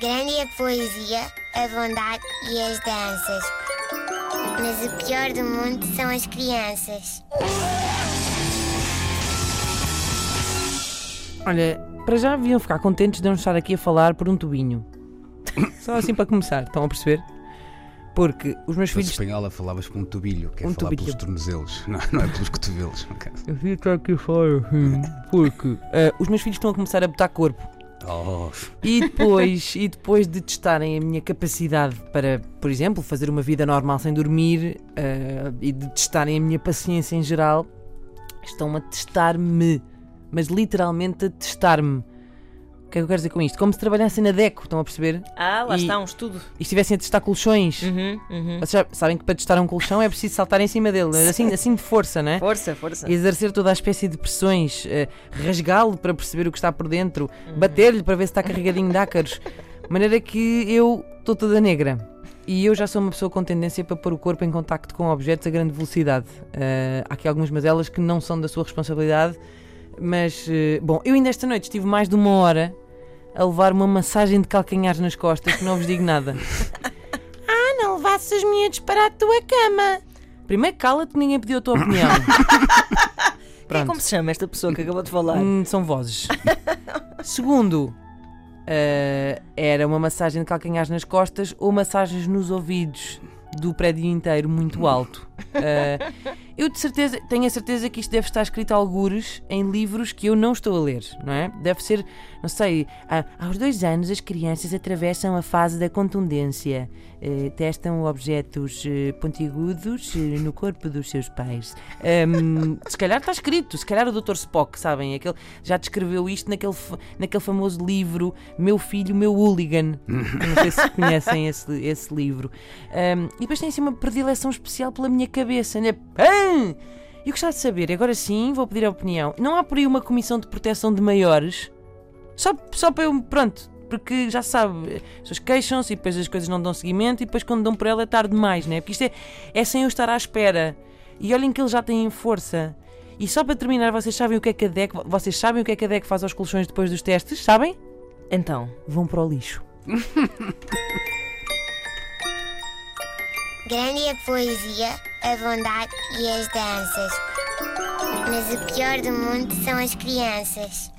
Grande é a poesia, a bondade e as danças. Mas o pior do mundo são as crianças. Olha, para já deviam ficar contentes de não estar aqui a falar por um tubinho. Só assim para começar, estão a perceber? Porque os meus Se fosse filhos. espanhola, falavas por um tubilho, que é Um falar tubilho. pelos tornozelos, não, não é pelos cotovelos. no caso. Eu fico aqui fora, porque. eh, os meus filhos estão a começar a botar corpo. Oh, E depois, e depois de testarem a minha capacidade para, por exemplo, fazer uma vida normal sem dormir eh, e de testarem a minha paciência em geral, estão a testar-me. Mas literalmente a testar-me. O que é que eu quero dizer com isto? Como se trabalhassem na DECO, estão a perceber? Ah, lá E- está um estudo. E estivessem a testar colchões. Uhum, uhum. Vocês já sabem que para testar um colchão é preciso saltar em cima dele, assim, assim de força, não é? Força, força. Exercer toda a espécie de pressões, eh, rasgá-lo para perceber o que está por dentro, bater-lhe para ver se está carregadinho de ácaros. De maneira que eu estou toda negra. E eu já sou uma pessoa com tendência para pôr o corpo em contacto com objetos a grande velocidade. Eh, há aqui algumas mazelas que não são da sua responsabilidade, mas, eh, bom, eu ainda esta noite estive mais de uma hora a levar uma massagem de calcanhares nas costas, que não vos digo nada. ah, não levasses os miúdos para a tua cama. Primeiro cala-te, ninguém pediu a tua opinião. Quem é Pronto. como se chama esta pessoa que acabou de falar? Hum, são vozes. Segundo, eh, era uma massagem de calcanhares nas costas ou massagens nos ouvidos do prédio inteiro muito alto. Eh, eu de certeza, tenho a certeza que isto deve estar escrito a algures em livros que eu não estou a ler, não é? Deve ser, não sei, ah, aos dois anos as crianças atravessam a fase da contundência, eh, testam objetos eh, pontiagudos eh, no corpo dos seus pais. Ahm, se calhar está escrito, se calhar o Dr. Spock, sabem? Aquele, já descreveu isto naquele, naquele famoso livro Meu Filho, Meu Hooligan. não sei se conhecem esse, esse livro. Ahm, e depois tem assim uma predileção especial pela minha cabeça, né? Eu gostava de saber, e agora sim vou pedir a opinião. Não há por aí uma comissão de proteção de maiores? Só, só para eu. Pronto. Porque já sabe, as pessoas queixam-se e depois as coisas não dão seguimento e depois quando dão por ela é tarde demais, né? Porque isto é, é sem eu estar à espera. E olhem que eles já têm força. E só para terminar, vocês sabem o que é que a DEC, vocês sabem o que é que a DEC faz aos colchões depois dos testes? Sabem? Então, Vão para o lixo. Grande a poesia, a bondade e as danças. Mas o pior do mundo são as crianças.